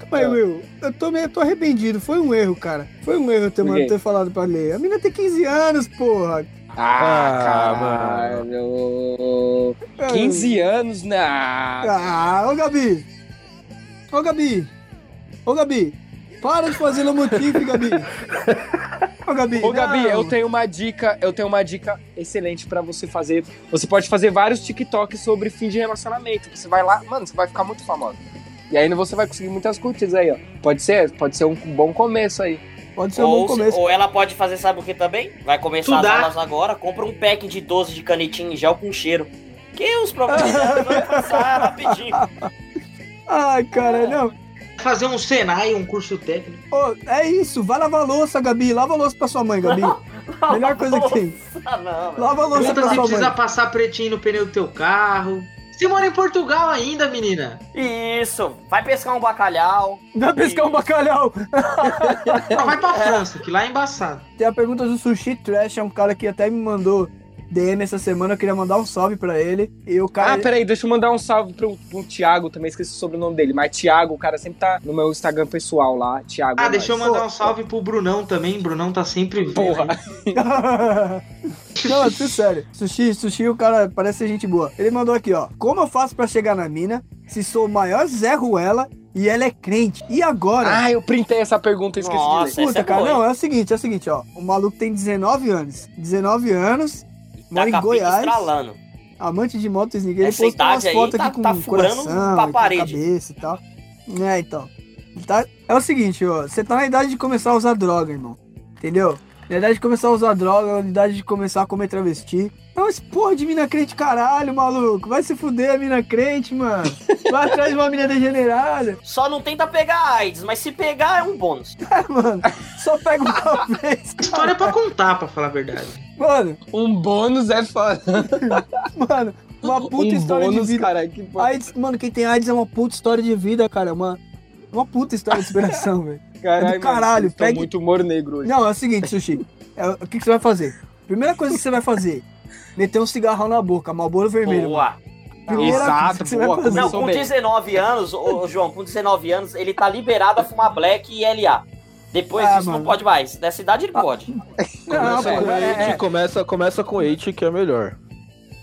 Calma aí, Ah. Will. Eu tô meio tô arrependido. Foi um erro, cara. Foi um erro ter, mano, ter falado pra ler. A menina tem 15 anos, porra. Ah, Ah, caralho. 15 anos, né? Ah, ô Gabi. Ô Gabi. Ô Gabi. Para de fazer motivo, Gabi. Ô Gabi. Ô Gabi, não. eu tenho uma dica, eu tenho uma dica excelente pra você fazer. Você pode fazer vários TikToks sobre fim de relacionamento. Você vai lá, mano, você vai ficar muito famosa. E aí você vai conseguir muitas curtidas aí, ó. Pode ser, pode ser um bom começo aí. Pode ser um bom Ou, começo. ou ela pode fazer, sabe o que também? Vai começar Estudar. as aulas agora, compra um pack de 12 de canetinha em gel com cheiro. Que os problemas vão passar rapidinho. Ai, cara, não. Fazer um Senai, um curso técnico. Ô, é isso. Vai lavar louça, Gabi. Lava louça pra sua mãe, Gabi. Melhor coisa que tem. Ah, não. Lava louça pra se sua precisa mãe. passar pretinho no pneu do teu carro. Você mora em Portugal ainda, menina? Isso, vai pescar um bacalhau. Vai pescar um bacalhau. Não, vai pra França, que lá é embaçado. Tem a pergunta do Sushi Trash, é um cara que até me mandou DM essa semana, eu queria mandar um salve pra ele. E o cara. Ah, peraí, deixa eu mandar um salve pro, pro Thiago, também esqueci o sobrenome dele. Mas Thiago, o cara sempre tá no meu Instagram pessoal lá. Thiago. Ah, é deixa eu mandar um salve pro Brunão também. Brunão tá sempre Porra. Não, é tudo sério. Sushi, sushi, o cara parece ser gente boa. Ele mandou aqui, ó. Como eu faço pra chegar na mina se sou o maior Zé Ruela e ela é crente? E agora? Ah, eu printei essa pergunta, eu esqueci Nossa, de ler. essa Puta, é cara, boa, não, é o seguinte, é o seguinte, ó. O maluco tem 19 anos. 19 anos, mora Tá em Goiás. estralando. amante de motos, ninguém Essa postou umas fotos tá- aqui com tá furando coração, pra com parede. cabeça e tal. É, então. Tá, é o seguinte, ó. Você tá na idade de começar a usar droga, irmão. Entendeu? Na idade de começar a usar droga, na idade de começar a comer travesti. Não, esse porra de mina crente, caralho, maluco. Vai se fuder a mina crente, mano. Vai atrás de uma mina degenerada. Só não tenta pegar AIDS, mas se pegar é um bônus. É, mano. Só pega uma vez. História pra contar, pra falar a verdade. Mano, Um bônus é foda. mano. Uma puta um história bônus, de vida. cara. Que. AIDS, mano, quem tem AIDS é uma puta história de vida, cara. Uma, uma puta história de inspiração, velho. Caralho, é do caralho, Mano, pegue- muito humor negro hoje. Não, é o seguinte, Sushi. É, o que, que você vai fazer? Primeira coisa que você vai fazer: meter um cigarrão na boca, Malboro vermelho. Boa. Primeira Exato, coisa que você vai boa, fazer. Não, com bem. 19 anos, ô, João, com 19 anos, ele tá liberado a fumar black e LA. Depois Ah, disso mano. não pode mais. Dessa idade ele pode. Não, Começa pô, com é- eight, é- começa, começa com eight, que é melhor.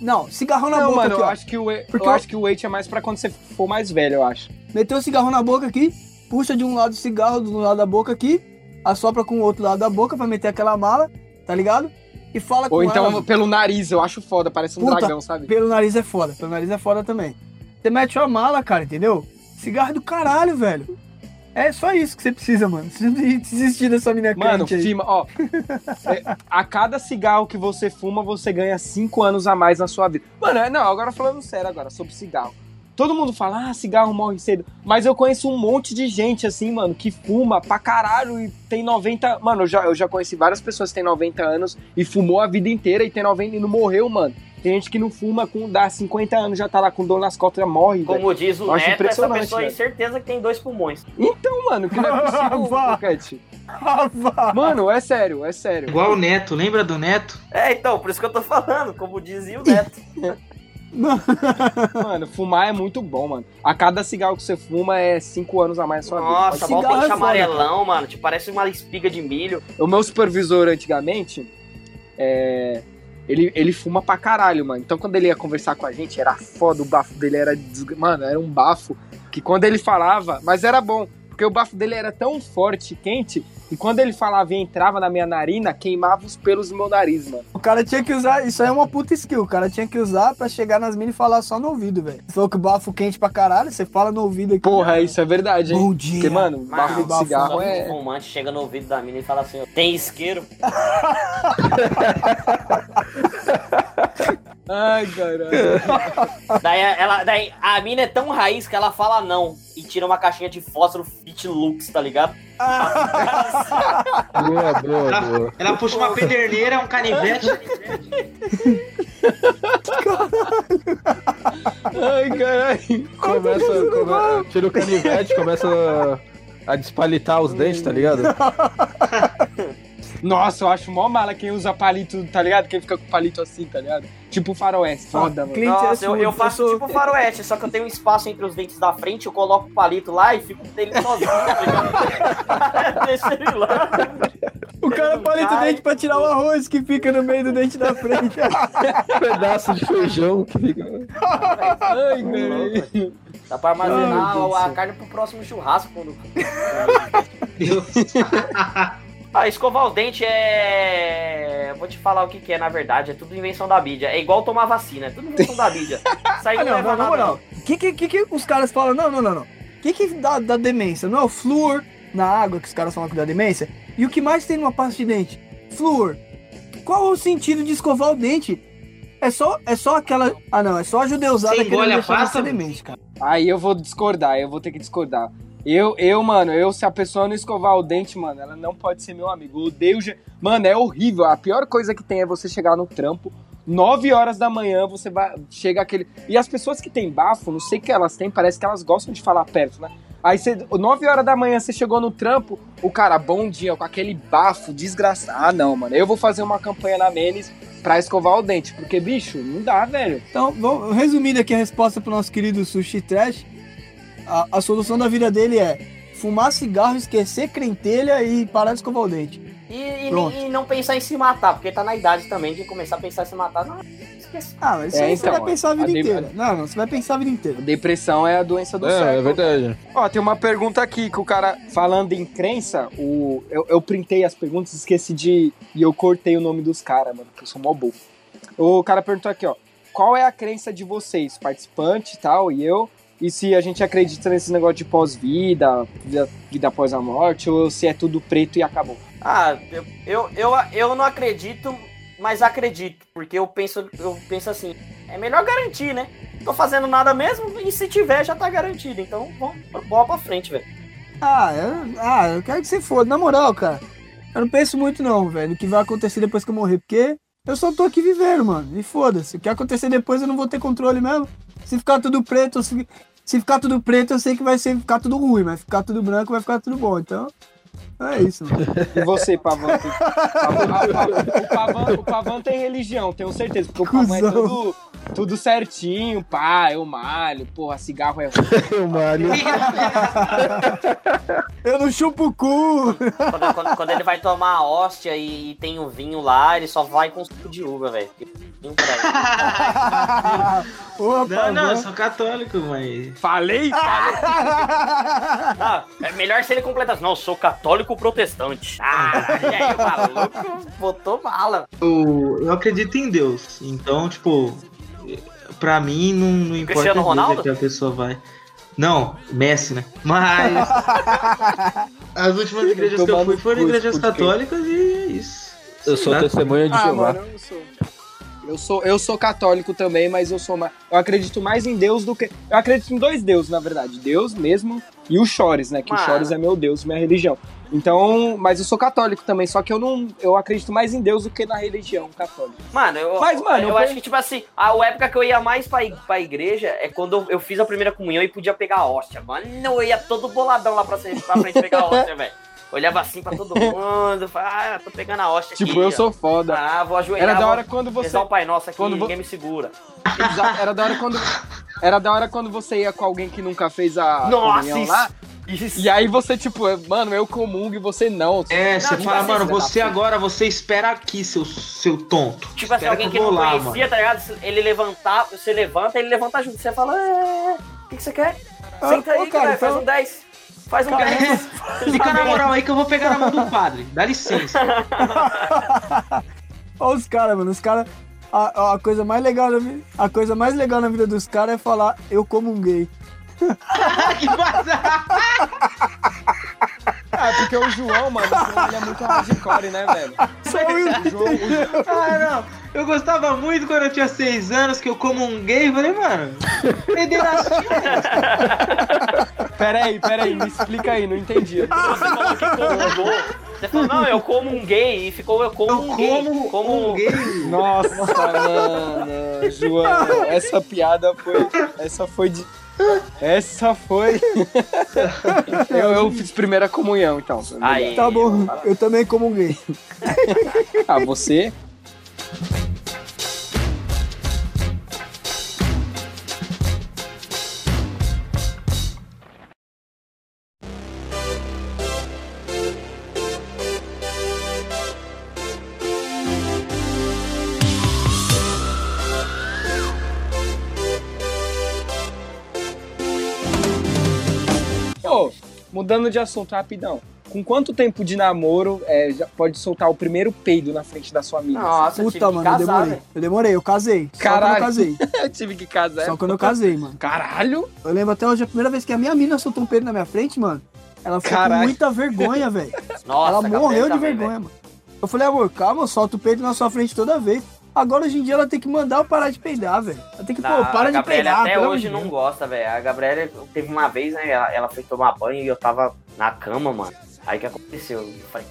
não, cigarrão na Não, boca mano, aqui, eu acho que o Porque eu eu- acho que o weight é mais pra quando você for mais velho, eu acho. Meteu o cigarrão na boca aqui, puxa de um lado o cigarro do lado da boca aqui, assopra com o outro lado da boca pra meter aquela mala, tá ligado? E fala com Ou então ela. pelo nariz, eu acho foda, parece um Puta, dragão, sabe? Pelo nariz é foda, pelo nariz é foda também. Você mete uma mala, cara, entendeu? Cigarro é do caralho, velho. É só isso que você precisa, mano. Você não precisa desistir dessa mina Mano, fima, ó. é, a cada cigarro que você fuma, você ganha 5 anos a mais na sua vida. Mano, é- não, agora falando sério agora, sobre cigarro. Todo mundo fala, ah, cigarro morre cedo. Mas eu conheço um monte de gente, assim, mano, que fuma pra caralho e tem 90. Mano, eu já, eu já conheci várias pessoas que têm 90 anos e fumou a vida inteira e tem 90 e não morreu, mano. Tem gente que não fuma com dá 50 anos, já tá lá com dor nas costas, já morre. Como diz o Eu acho Neto, essa impressionante, pessoa tem certeza que tem dois pulmões. Então, mano, que não é possível. Mano, é sério, é sério. Igual o Neto, lembra do Neto? É, então, por isso que eu tô falando, como dizia o Neto. Mano, fumar é muito bom, mano. A cada cigarro que você fuma é 5 anos a mais na sua Nossa, vida. mó Cigarro é amarelão, mano. Te parece uma espiga de milho. O meu supervisor antigamente, é, ele, ele fuma pra caralho, mano. Então quando ele ia conversar com a gente, era foda, o bafo dele era. desg- Mano, era um bafo que quando ele falava. Mas era bom, porque o bafo dele era tão forte, quente, e quando ele falava e entrava na minha narina, queimava os pelos do meu nariz, mano. O cara tinha que usar. Isso aí é uma puta skill. O cara tinha que usar pra chegar nas minas e falar só no ouvido, velho. Você falou que o bafo quente pra caralho, você fala no ouvido aqui. Porra, isso é verdade, hein? Bom dia. Porque, mano, bafo de cigarro é. o fumante chega no ouvido da mina e fala assim, tem isqueiro? Ai, caralho. daí, ela, daí a mina é tão raiz que ela fala não e tira uma caixinha de fósforo Fit Lux, tá ligado? Boa, boa, Ela, boa. ela puxa uma pederneira, um canivete. Ai, caralho. Começa, come- tira o canivete, começa a, a despalitar os dentes, tá ligado? Nossa, eu acho mó mala quem usa palito, tá ligado? Quem fica com palito assim, tá ligado? Tipo faroeste. Foda, mano. Clint Nossa, eu, eu faço tipo faroeste, só que eu tenho um espaço entre os dentes da frente, eu coloco o palito lá e fico dele sozinho, tá? Deixa ele lá. O cara palita o dente pra tirar o arroz que fica no meio do dente da frente. Um pedaço de feijão que fica. Ai, caralho. Dá pra armazenar Ai, a, céu. carne pro próximo churrasco. Quando... Ah, escovar o dente é. Vou te falar o que, que é, na verdade. É tudo invenção da mídia. É igual tomar vacina, é tudo invenção da mídia. Aí Ah, não, não, na moral. O que, que, que, que os caras falam? Não, não, não, não. O que, que dá, dá demência? Não é o flúor na água que os caras falam que dá demência? E o que mais tem numa pasta de dente? Flúor. Qual o sentido de escovar o dente? É só, é só aquela. Ah, não, é só a judeusada a deixar pasta, você mano? demente, cara. Aí eu vou discordar, eu vou ter que discordar. Eu, eu, mano, eu, se a pessoa não escovar o dente, mano, ela não pode ser meu amigo. Eu odeio. Mano, é horrível. A pior coisa que tem é você chegar no trampo, 9 horas da manhã, você vai. Chega aquele. E as pessoas que têm bafo, não sei o que elas têm, parece que elas gostam de falar perto, né? Aí você, 9 horas da manhã, você chegou no trampo, o cara, bom dia, com aquele bafo desgraçado. Ah, não, mano. Eu vou fazer uma campanha na Menes pra escovar o dente, porque, bicho, não dá, velho. Então, vamos, resumindo aqui a resposta pro nosso querido Sushi Trash. A, a solução da vida dele é fumar cigarro, esquecer crentelha e parar de escovar o dente. E, e- e não pensar em se matar, porque tá na idade também de começar a pensar em se matar. Não, esquece. Ah, mas isso É, aí você então, vai pensar a vida a de- inteira. Não, não, você vai pensar a vida inteira. Depressão é a doença do É, século. é verdade. Ó, tem uma pergunta aqui que o cara, falando em crença, o, eu, eu printei as perguntas, esqueci de. E eu cortei o nome dos caras, mano, que eu sou mó burro. O cara perguntou aqui, ó. Qual é a crença de vocês, participante e tal, e eu? E se a gente acredita nesse negócio de pós-vida, vida, vida após a morte, ou se é tudo preto e acabou? Ah, eu, eu, eu, eu não acredito, mas acredito. Porque eu penso, eu penso assim, é melhor garantir, né? Tô fazendo nada mesmo, e se tiver, já tá garantido. Então, vamos, bola pra frente, velho. Ah, eu, ah, eu quero que você foda. Na moral, cara, eu não penso muito não, velho, no que vai acontecer depois que eu morrer, porque eu só tô aqui vivendo, mano. E foda-se. O que acontecer depois eu não vou ter controle mesmo. Se ficar tudo preto, se, se ficar tudo preto, eu sei que vai ser, ficar tudo ruim, mas ficar tudo branco vai ficar tudo bom. Então, é isso, mano. E você, Pavão? Tem- Pavão- o, Pavão, o Pavão tem religião, tenho certeza, porque o Pavão é Cusão. Tudo, certinho, pá, eu malho, porra, cigarro é ruim. O Mário. Eu não chupo o cu! Quando, quando- quando ele vai tomar a hóstia e, e tem o vinho lá, ele só vai com suco de uva, velho. Porque vinho pra ele. Ô, Não, não, eu sou católico, mas. Falei? Ah, é melhor se ele completasse. Não, eu sou católico protestante. Ah, e aí o maluco botou mala. Eu, eu acredito em Deus. Então, tipo, pra mim não, não importa Cristiano Ronaldo? que a pessoa vai. Não, Messi, né? Mas. As últimas igrejas que eu fui no foram igrejas católicas e é isso. Eu sou testemunha de Ah, Jeová. mano, eu sou. Eu sou, eu sou católico também, mas eu sou mais. Eu acredito mais em Deus do que. Eu acredito em dois deuses, na verdade. Deus mesmo e o Chores, né? Que Mano. o Chores é meu Deus, minha religião. Então, mas eu sou católico também, só que eu não. Eu acredito mais em Deus do que na religião católica. Mano, eu, Mas, mano, eu, eu acho que, tipo assim, a época que eu ia mais pra, pra igreja é quando eu, fiz a primeira comunhão e podia pegar a hóstia. Mano, eu ia todo boladão lá pra, frente- pra frente pegar a hóstia, velho. Olhava assim pra todo mundo, falava, ah, tô pegando a hóstia aqui. Tipo, eu ó. sou foda. Ah, vou ajoelhar. Era da hora quando você. o Pai Nosso aqui, quando vo- ninguém me segura. Exato, era da hora quando. Era da hora quando você ia com alguém que nunca fez a Nossa, isso- lá. Isso. E aí você, tipo, mano, eu comungo e você não. É, você tipo fala, assim, mano, você puta. agora, você espera aqui, seu, seu tonto. Tipo assim, Espera alguém que eu vou não lá, conhecia, tá ligado? Ele levantar, você levanta, ele levanta junto. Você fala, é, o que, que você quer? Ah, Senta aí, ô, cara, cara, faz então- um 10. Faz um Cara, 10. Fica na moral aí que eu vou pegar na mão do padre. Dá licença. Olha os caras, mano. Os caras. A, a coisa mais legal na vida, a coisa mais legal na vida dos caras é falar eu como um gay. que bazar! Ah, porque o João, mano, o João ele é muito hardcore, né, velho? Só o João, o João- Ah, não. Eu gostava muito quando eu tinha seis anos que eu comunguei. Falei, mano, pederastia. Peraí, peraí, me explica aí, não entendi. Você falou que comungou. Você falou, não, eu como um gay. E ficou eu como Eu um gay. como Como um gay. Nossa, mano, João, essa piada foi. Essa foi de. Essa foi. eu, eu fiz primeira comunhão, então. Aí. Tá bom, eu também comunguei. Ah, você? Mudando de assunto rapidão. Com quanto tempo de namoro é, já pode soltar o primeiro peido na frente da sua amiga? Nossa, eu tive Puta, que mano, eu casar, demorei. velho. Eu demorei, eu casei. Só quando Caralho. eu casei. eu tive que casar. Só quando eu casei, mano. Caralho! Eu lembro até hoje, a primeira vez que a minha mina soltou um peido na minha frente, mano. Ela ficou Caralho. com muita vergonha, velho. Nossa, Ela morreu de também, vergonha, mano. Eu falei, amor, calma, solta o peito na sua frente toda vez. Agora, hoje em dia, ela tem que mandar eu parar de peidar, velho. Ela tem que, Não, pô, para de peidar. até hoje não gosta, velho. A Gabriela teve uma vez, né? Ela, ela foi tomar banho e eu tava na cama, mano. Aí o que aconteceu? Eu falei,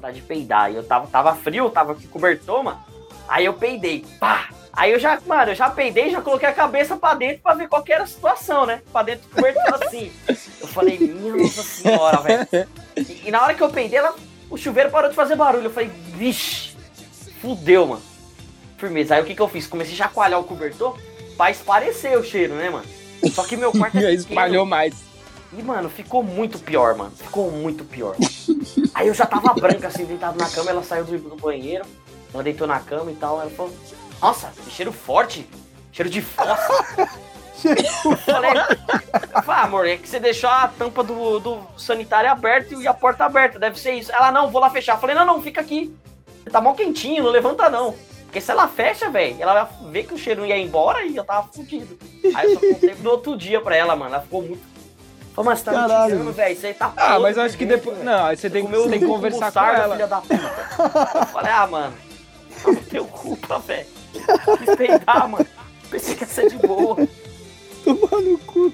dá de peidar. E eu tava, tava frio, tava aqui cobertor, mano. Aí eu peidei, pá! Aí eu já, mano, eu já peidei, já coloquei a cabeça pra dentro pra ver qual que era a situação, né? Pra dentro do cobertor assim. Eu falei, minha nossa senhora, velho. E, e na hora que eu peidei, ela, o chuveiro parou de fazer barulho. Eu falei, vixe, fudeu, mano. Firmeza. Aí o que que eu fiz? Comecei a chacoalhar o cobertor pra esparecer o cheiro, né, mano? Só que meu quarto E é espalhou mais. E, mano, ficou muito pior, mano. Ficou muito pior. Aí eu já tava branca, assim, deitado na cama, ela saiu do, do banheiro, ela deitou na cama e tal, ela falou, nossa, que cheiro forte, cheiro de fossa. Falei, eu falei, ah, amor, é que você deixou a tampa do, do sanitário aberta e a porta aberta, deve ser isso. Ela, não, vou lá fechar. Eu falei, não, não, fica aqui. Tá mó quentinho, não levanta não. Porque se ela fecha, velho, ela vai ver que o cheiro ia embora e eu tava fudido. Aí eu só contei no outro dia pra ela, mano. Ela ficou muito. Falei, mas você tá Caralho. me tirando, velho. Você tá Ah, mas eu acho que depois. Não, aí você tem, você tem que conversar com ela. filha da puta. Eu falei, ah, mano, não tenho culpa, velho. Me peidar, mano. Pensei que ia ser de boa. Tomar no cu.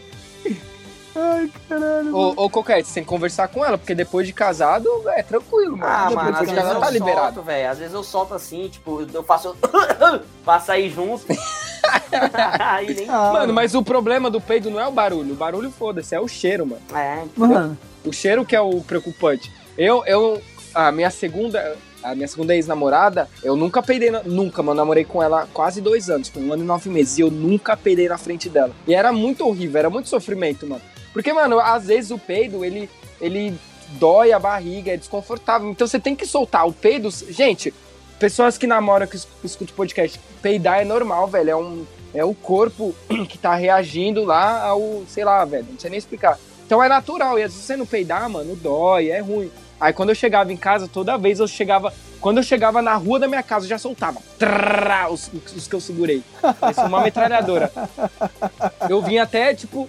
Ai, caralho. Ô, ô Coquete, você tem que conversar com ela, porque depois de casado é tranquilo, mano. Ah, depois mano, de às vezes casado eu tá liberado. solto, velho. Às vezes eu solto assim, tipo, eu faço. pra sair junto. Aí nem. Ah, Mano, mas o problema do peido não é o barulho. O barulho, foda-se, é o cheiro, mano. É, Mano, O cheiro que é o preocupante. Eu, eu, a minha segunda, a minha segunda ex-namorada, eu nunca peidei, na- nunca, mano, namorei com ela quase dois anos, foi um ano e nove meses, e eu nunca peidei na frente dela. E era muito horrível, era muito sofrimento, mano. Porque, mano, às vezes o peido, ele, ele dói a barriga, é desconfortável, então você tem que soltar. O peido, gente, pessoas que namoram, que es- escutam podcast, peidar é normal, velho, é um... É o corpo que tá reagindo lá ao, sei lá, velho, não sei nem explicar. Então é natural, e às vezes você não peidar, mano, dói, é ruim. Aí quando eu chegava em casa, toda vez eu chegava. Quando eu chegava na rua da minha casa, eu já soltava. Trrrrá, os, os que eu segurei. Parecia uma metralhadora. Eu vinha até, tipo,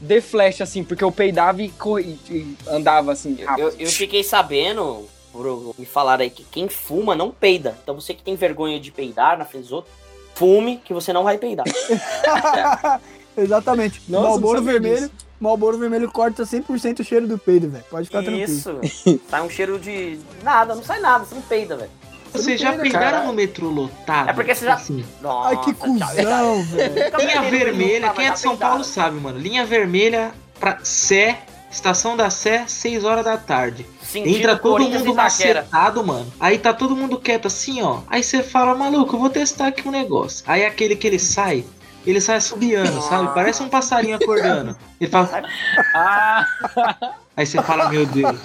de flash, assim, porque eu peidava e, co- e- andava assim. Eu, eu fiquei sabendo, por me falar aí, que quem fuma não peida. Então você que tem vergonha de peidar na frente dos outros, fume que você não vai peidar. exatamente. Nossa, Malboro vermelho. Malboro vermelho corta 100% o cheiro do peido, velho. Pode ficar tranquilo. Isso. sai um cheiro de nada, não sai nada, você não peida, velho. Vocês já cara. no metrô lotado? É porque você já- Assim, Nossa, Ai, que cuzão, velho. Linha vermelha, quem é de São Paulo sabe, mano. Linha vermelha pra Sé, estação da Sé, 6 horas da tarde. Sentido Entra todo mundo macetado, mano. Aí tá todo mundo quieto assim, ó. Aí você fala, maluco, eu vou testar aqui um negócio. Aí aquele que ele sai, ele sai assobiando, sabe? Parece um passarinho acordando. Ele fala. Ah, Aí você fala, meu Deus.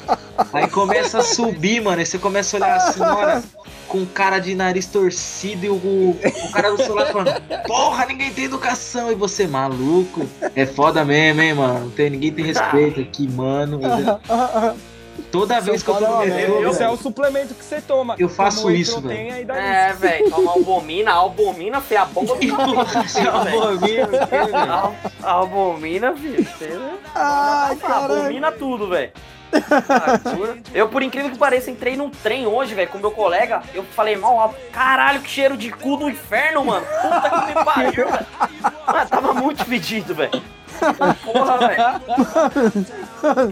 Aí começa a subir, mano. Aí você começa a olhar a senhora com cara de nariz torcido e o, o cara do celular falando, porra, ninguém tem educação. E você, maluco. É foda mesmo, hein, mano. Não tem, ninguém tem respeito aqui, mano. Toda vez que eu é metrô, merda. esse é o suplemento que você toma. Eu faço Como isso, velho. É, velho, toma albomina, albomina, foi a bomba do Você é uma boa mina, o quê, velho? Al- Albomina, filho. Ai, ah, abomina tudo, velho. Ah. Eu, por incrível que pareça, entrei num trem hoje, velho, com meu colega. Eu falei mal. Caralho, que cheiro de cu do inferno, mano. Puta que me pariu, velho. Mano, tava muito fedido, velho. Porra, velho.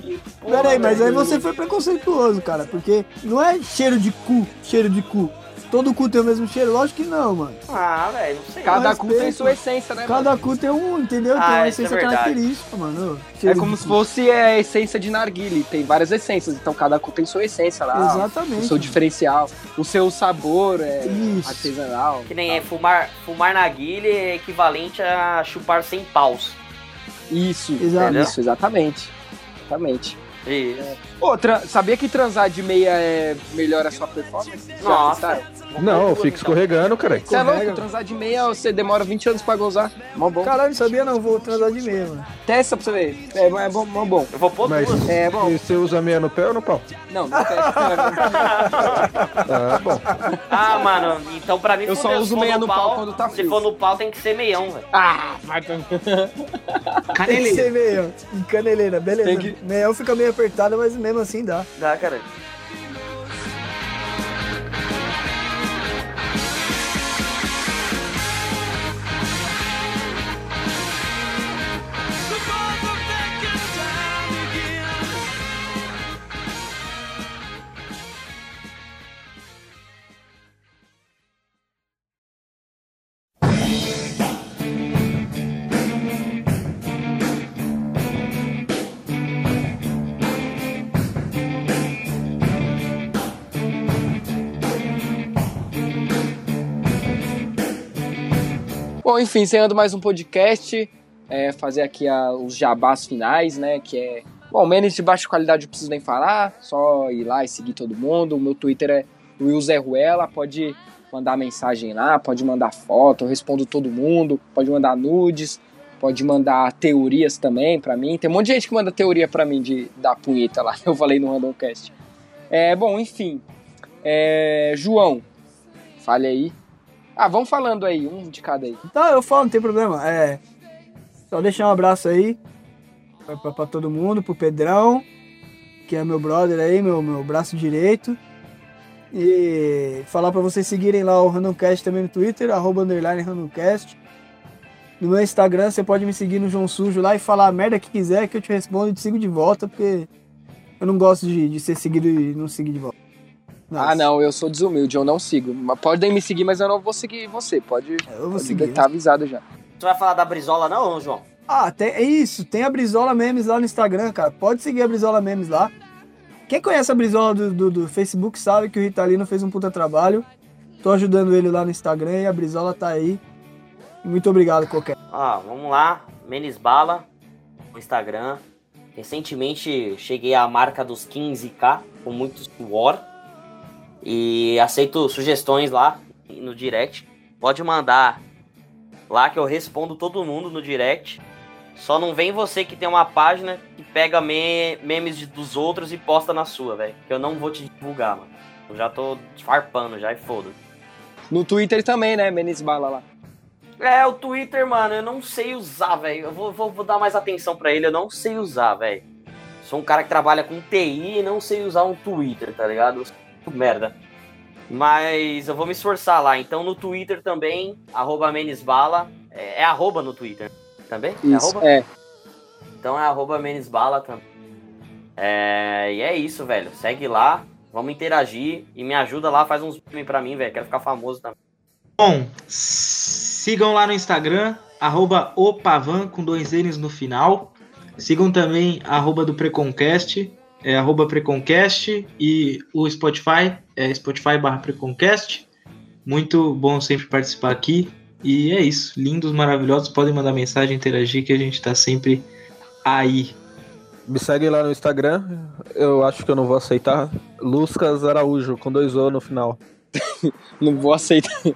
Que porra, Pera aí, mas aí você foi preconceituoso, cara, porque não é cheiro de cu, cheiro de cu. Todo cu tem o mesmo cheiro? Lógico que não, mano. Ah, velho, não sei. Cada cu tem sua essência, né, Cada mano? cu tem um, entendeu? Tem Ah, uma isso é essência verdade. característica, mano. É Cheiro como de se cu. fosse é, a essência de narguile. Tem várias essências, então cada cu tem sua essência lá. O Exatamente. seu diferencial. O seu sabor é Isso. artesanal. Que nem é fumar, fumar na guilha é equivalente a chupar sem paus. Isso, Exato. isso, exatamente. Exatamente. Isso. Outra, sabia que transar de meia é, melhora a sua performance? Nossa. Não, fica escorregando, cara. Você é louco? Transar de meia, você demora 20 anos pra gozar. Mó bom. Caralho, sabia não, vou transar de meia, mano. Testa pra você ver. É, é bom, mó bom. Eu vou pôr Mas duas. É bom. e você usa meia no pé ou no pau? Não, não testa. Ah, bom. Ah, mano, então pra mim Eu só uso Se meia no pau quando tá Se frio. for no pau, tem que ser meião, velho. ah, vai Tem que Caneleira. ser meia, em caneleira, beleza. Meião fica meio apertada, mas mesmo assim dá. Dá, cara. Bom, enfim, encerrando mais um podcast, é, fazer aqui a- os jabás finais, né? Que é. Bom, menos de baixa qualidade eu preciso nem falar, só ir lá e seguir todo mundo. O meu Twitter é Will Zé Ruela, pode mandar mensagem lá, pode mandar foto, eu respondo todo mundo, pode mandar nudes, pode mandar teorias também pra mim. Tem um monte de gente que manda teoria pra mim de, da punheta lá, eu falei no Randomcast. É, bom, enfim. É, João, fale aí. Ah, vamos falando aí, um de cada aí. Tá, eu falo, não tem problema. É. Só deixar um abraço aí pra, pra- todo mundo, pro Pedrão, que é meu brother aí, meu, meu braço direito. E falar pra vocês seguirem lá o Randomcast também no Twitter, arroba underline Randomcast. No meu Instagram, você pode me seguir no João Sujo lá e falar a merda que quiser que eu te respondo e te sigo de volta, porque eu não gosto de, de ser seguido e não seguir de volta. Ah, não, eu sou desumilde, eu não sigo. Mas Podem me seguir, mas eu não vou seguir você. Pode, Eu vou pode seguir. tá avisado já. Você vai falar da Brizola não, João? Ah, tem, é isso. Tem a Brizola Memes lá no Instagram, cara. Pode seguir a Brizola Memes lá. Quem conhece a Brizola do, do, do Facebook sabe que o Ritalino fez um puta trabalho. Tô ajudando ele lá no Instagram e a Brizola tá aí. Muito obrigado, qualquer. Ah, vamos lá. Menes Bala no Instagram. Recentemente cheguei à marca dos 15k com muito suor. E aceito sugestões lá no direct. Pode mandar lá que eu respondo todo mundo no direct. Só não vem você que tem uma página que pega me- memes de- dos outros e posta na sua, velho. Que eu não vou te divulgar, mano. Eu já tô farpando já e foda. No Twitter também, né? Menes Bala lá. É, o Twitter, mano, eu não sei usar, velho. Eu vou, vou, vou dar mais atenção pra ele, eu não sei usar, velho. Sou um cara que trabalha com TI e não sei usar um Twitter, tá ligado? Merda. Mas eu vou me esforçar lá. Então no Twitter também, arroba Menesbala. É, é arroba no Twitter também? É Isso, arroba? é. Então é arroba Menesbala também. É, e é isso, velho. Segue lá, vamos interagir e me ajuda lá, faz uns memes pra mim, velho. Quero ficar famoso também. Bom, sigam lá no Instagram, arroba opavan com dois N's no final. Sigam também arroba do Preconcast, é arroba Preconcast e o Spotify, é Spotify barra Preconcast. Muito bom sempre participar aqui. E é isso, lindos, maravilhosos, podem mandar mensagem, interagir que a gente tá sempre aí. Me segue lá no Instagram. Eu acho que eu não vou aceitar. Lucas Araújo, com dois O no final. Não vou aceitar.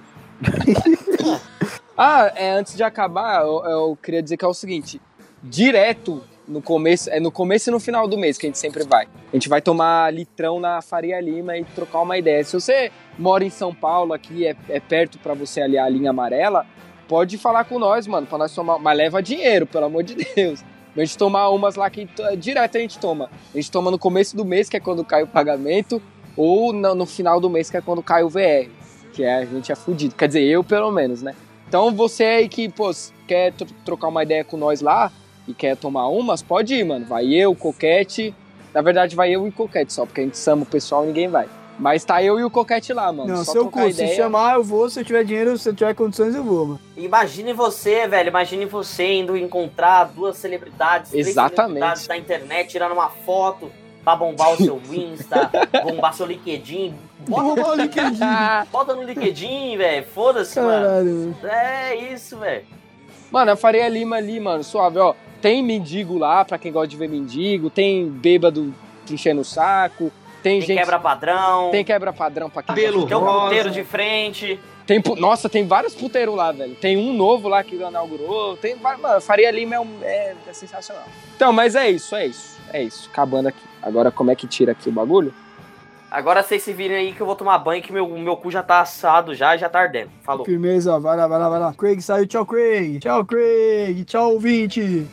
ah, é, antes de acabar, eu, eu queria dizer que é o seguinte: direto no começo, é no começo e no final do mês que a gente sempre vai. A gente vai tomar litrão na Faria Lima e trocar uma ideia. Se você mora em São Paulo, aqui é, é perto pra você aliar a linha amarela, pode falar com nós, mano, pra nós tomar. Mas leva dinheiro, pelo amor de Deus. A gente tomar umas lá que direto a gente toma. A gente toma no começo do mês, que é quando cai o pagamento, ou no, no final do mês, que é quando cai o VR. Que é, a gente é fudido. Quer dizer, eu pelo menos, né? Então você aí que, pô, quer tro- trocar uma ideia com nós lá e quer tomar umas, pode ir, mano. Vai eu, Coquete. Na verdade, vai eu e Coquete só, porque a gente chama o pessoal e ninguém vai. Mas tá eu e o Coquete lá, mano. Não, só seu trocar cu, se ideia. chamar, eu vou. Se eu tiver dinheiro, se eu tiver condições, eu vou, mano. Imagine você, velho. Imagine você indo encontrar duas celebridades, três Exatamente. celebridades da internet, tirando uma foto pra bombar o seu Insta, bombar seu LinkedIn. Bota, Vou o LinkedIn. bota no LinkedIn, velho. Foda-se, mano. É isso, velho. Mano, a Faria Lima ali, mano, suave, ó. Tem mendigo lá, pra quem gosta de ver mendigo. Tem bêbado enchendo o saco. Tem, Tem gente. quebra padrão. Tem quebra padrão pra quem Cabelo. Tem um rosa. ponteiro de frente. Tem, pu- nossa, tem vários puteiros lá, velho. Tem um novo lá que inaugurou. Tem, mano, Faria Lima é, um- é- é sensacional. Então, mas é isso, é isso. É isso. Acabando aqui. Agora, como é que tira aqui o bagulho? Agora vocês se virem aí que eu vou tomar banho, que meu, meu cu já tá assado já e já tá ardendo. Falou. Firmeza, vai lá, vai lá, vai lá. Craig saiu, tchau, Craig. Tchau, Craig. Tchau, ouvinte.